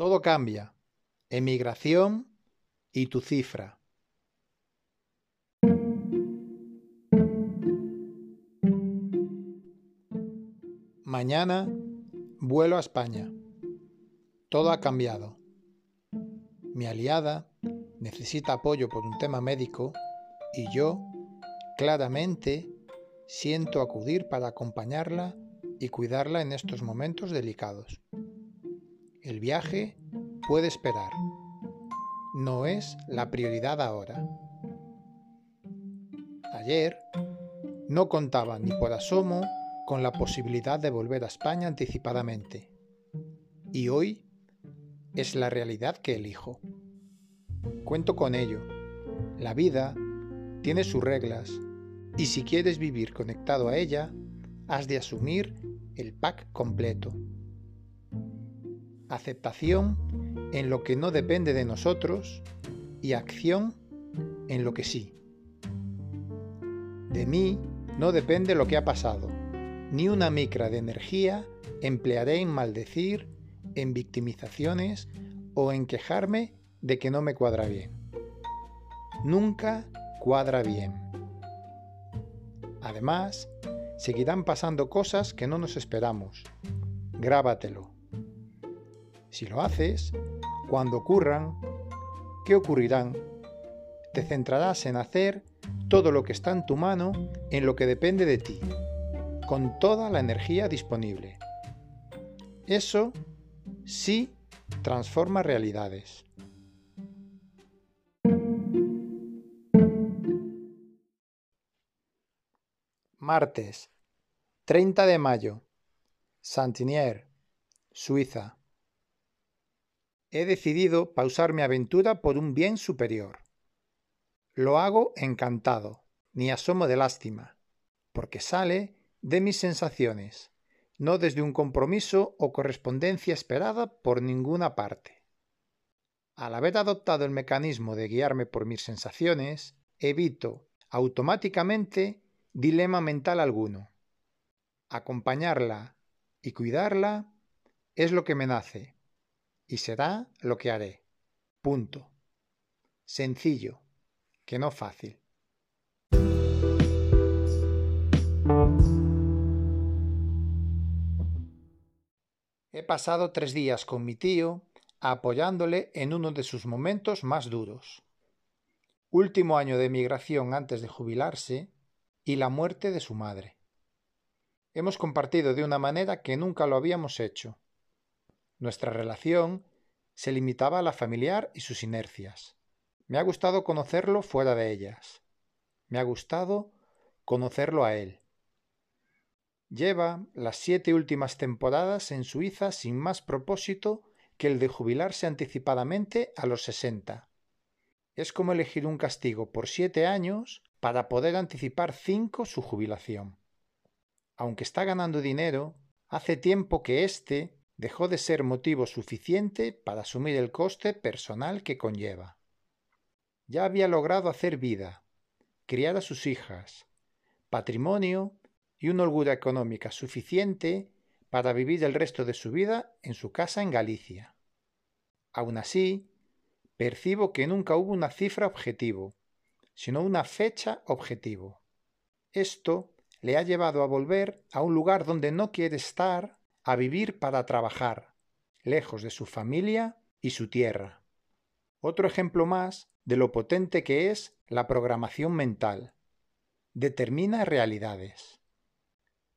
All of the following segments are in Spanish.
Todo cambia. Emigración y tu cifra. Mañana vuelo a España. Todo ha cambiado. Mi aliada necesita apoyo por un tema médico y yo, claramente, siento acudir para acompañarla y cuidarla en estos momentos delicados. El viaje puede esperar. No es la prioridad ahora. Ayer no contaba ni por asomo con la posibilidad de volver a España anticipadamente. Y hoy es la realidad que elijo. Cuento con ello. La vida tiene sus reglas y si quieres vivir conectado a ella, has de asumir el pack completo. Aceptación en lo que no depende de nosotros y acción en lo que sí. De mí no depende lo que ha pasado. Ni una micra de energía emplearé en maldecir, en victimizaciones o en quejarme de que no me cuadra bien. Nunca cuadra bien. Además, seguirán pasando cosas que no nos esperamos. Grábatelo. Si lo haces, cuando ocurran, ¿qué ocurrirán? Te centrarás en hacer todo lo que está en tu mano en lo que depende de ti, con toda la energía disponible. Eso sí transforma realidades. Martes, 30 de mayo. Santinier, Suiza. He decidido pausar mi aventura por un bien superior. Lo hago encantado, ni asomo de lástima, porque sale de mis sensaciones, no desde un compromiso o correspondencia esperada por ninguna parte. Al haber adoptado el mecanismo de guiarme por mis sensaciones, evito automáticamente dilema mental alguno. Acompañarla y cuidarla es lo que me nace y será lo que haré. Punto. Sencillo, que no fácil. He pasado tres días con mi tío apoyándole en uno de sus momentos más duros. Último año de emigración antes de jubilarse y la muerte de su madre. Hemos compartido de una manera que nunca lo habíamos hecho. Nuestra relación se limitaba a la familiar y sus inercias. Me ha gustado conocerlo fuera de ellas. Me ha gustado conocerlo a él. Lleva las siete últimas temporadas en Suiza sin más propósito que el de jubilarse anticipadamente a los sesenta. Es como elegir un castigo por siete años para poder anticipar cinco su jubilación. Aunque está ganando dinero, hace tiempo que éste dejó de ser motivo suficiente para asumir el coste personal que conlleva. Ya había logrado hacer vida, criar a sus hijas, patrimonio y una holgura económica suficiente para vivir el resto de su vida en su casa en Galicia. Aun así, percibo que nunca hubo una cifra objetivo, sino una fecha objetivo. Esto le ha llevado a volver a un lugar donde no quiere estar, a vivir para trabajar, lejos de su familia y su tierra. Otro ejemplo más de lo potente que es la programación mental. Determina realidades.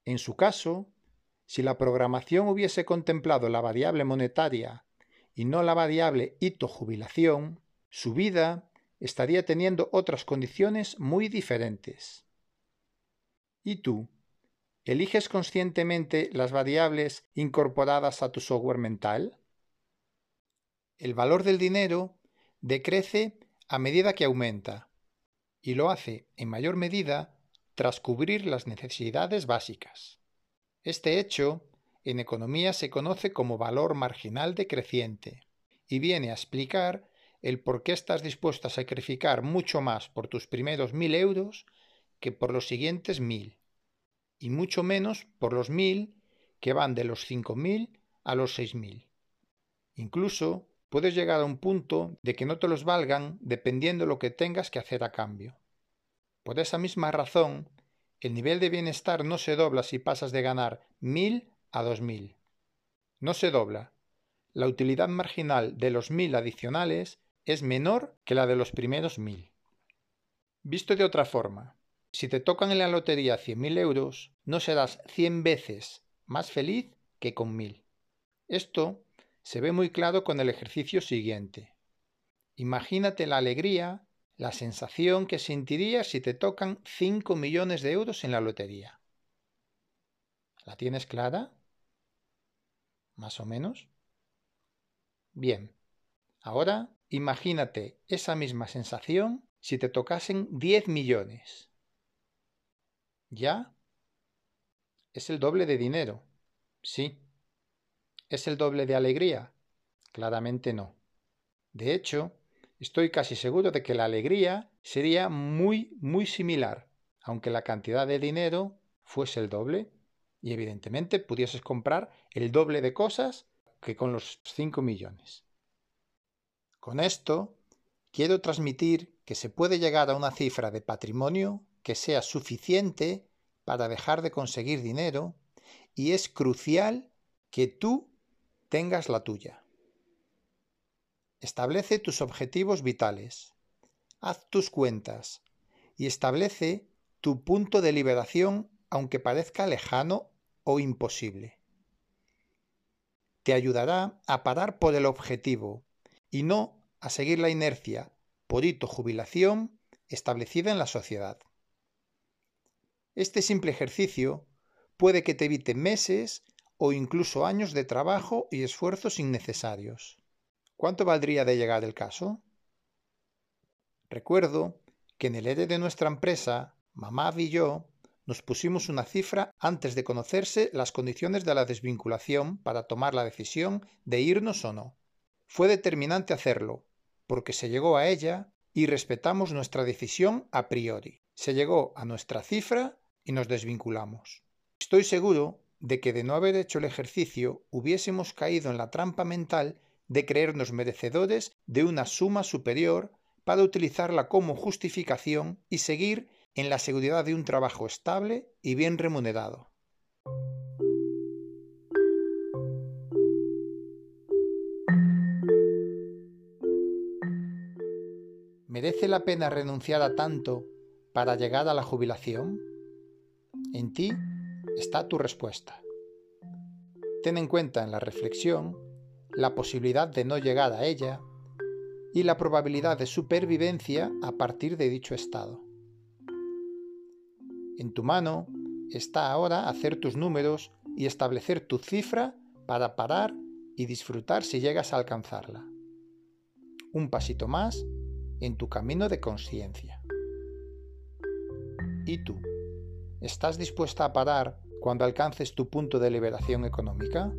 En su caso, si la programación hubiese contemplado la variable monetaria y no la variable hito jubilación, su vida estaría teniendo otras condiciones muy diferentes. ¿Y tú? ¿Eliges conscientemente las variables incorporadas a tu software mental? El valor del dinero decrece a medida que aumenta, y lo hace en mayor medida tras cubrir las necesidades básicas. Este hecho en economía se conoce como valor marginal decreciente y viene a explicar el por qué estás dispuesto a sacrificar mucho más por tus primeros mil euros que por los siguientes mil, y mucho menos por los mil que van de los cinco mil a los seis mil. Incluso puedes llegar a un punto de que no te los valgan dependiendo lo que tengas que hacer a cambio. Por esa misma razón, el nivel de bienestar no se dobla si pasas de ganar mil a dos mil. No se dobla. La utilidad marginal de los mil adicionales es menor que la de los primeros mil. Visto de otra forma, si te tocan en la lotería cien mil euros, no serás cien veces más feliz que con mil. Esto se ve muy claro con el ejercicio siguiente. Imagínate la alegría la sensación que sentirías si te tocan 5 millones de euros en la lotería. ¿La tienes clara? ¿Más o menos? Bien. Ahora imagínate esa misma sensación si te tocasen 10 millones. ¿Ya? Es el doble de dinero. Sí. ¿Es el doble de alegría? Claramente no. De hecho, Estoy casi seguro de que la alegría sería muy, muy similar, aunque la cantidad de dinero fuese el doble y evidentemente pudieses comprar el doble de cosas que con los 5 millones. Con esto, quiero transmitir que se puede llegar a una cifra de patrimonio que sea suficiente para dejar de conseguir dinero y es crucial que tú tengas la tuya. Establece tus objetivos vitales. Haz tus cuentas y establece tu punto de liberación aunque parezca lejano o imposible. Te ayudará a parar por el objetivo y no a seguir la inercia por hito jubilación establecida en la sociedad. Este simple ejercicio puede que te evite meses o incluso años de trabajo y esfuerzos innecesarios. ¿Cuánto valdría de llegar el caso? Recuerdo que en el ERE de nuestra empresa, mamá y yo nos pusimos una cifra antes de conocerse las condiciones de la desvinculación para tomar la decisión de irnos o no. Fue determinante hacerlo, porque se llegó a ella y respetamos nuestra decisión a priori. Se llegó a nuestra cifra y nos desvinculamos. Estoy seguro de que de no haber hecho el ejercicio hubiésemos caído en la trampa mental de creernos merecedores de una suma superior para utilizarla como justificación y seguir en la seguridad de un trabajo estable y bien remunerado. ¿Merece la pena renunciar a tanto para llegar a la jubilación? En ti está tu respuesta. Ten en cuenta en la reflexión la posibilidad de no llegar a ella y la probabilidad de supervivencia a partir de dicho estado. En tu mano está ahora hacer tus números y establecer tu cifra para parar y disfrutar si llegas a alcanzarla. Un pasito más en tu camino de conciencia. ¿Y tú? ¿Estás dispuesta a parar cuando alcances tu punto de liberación económica?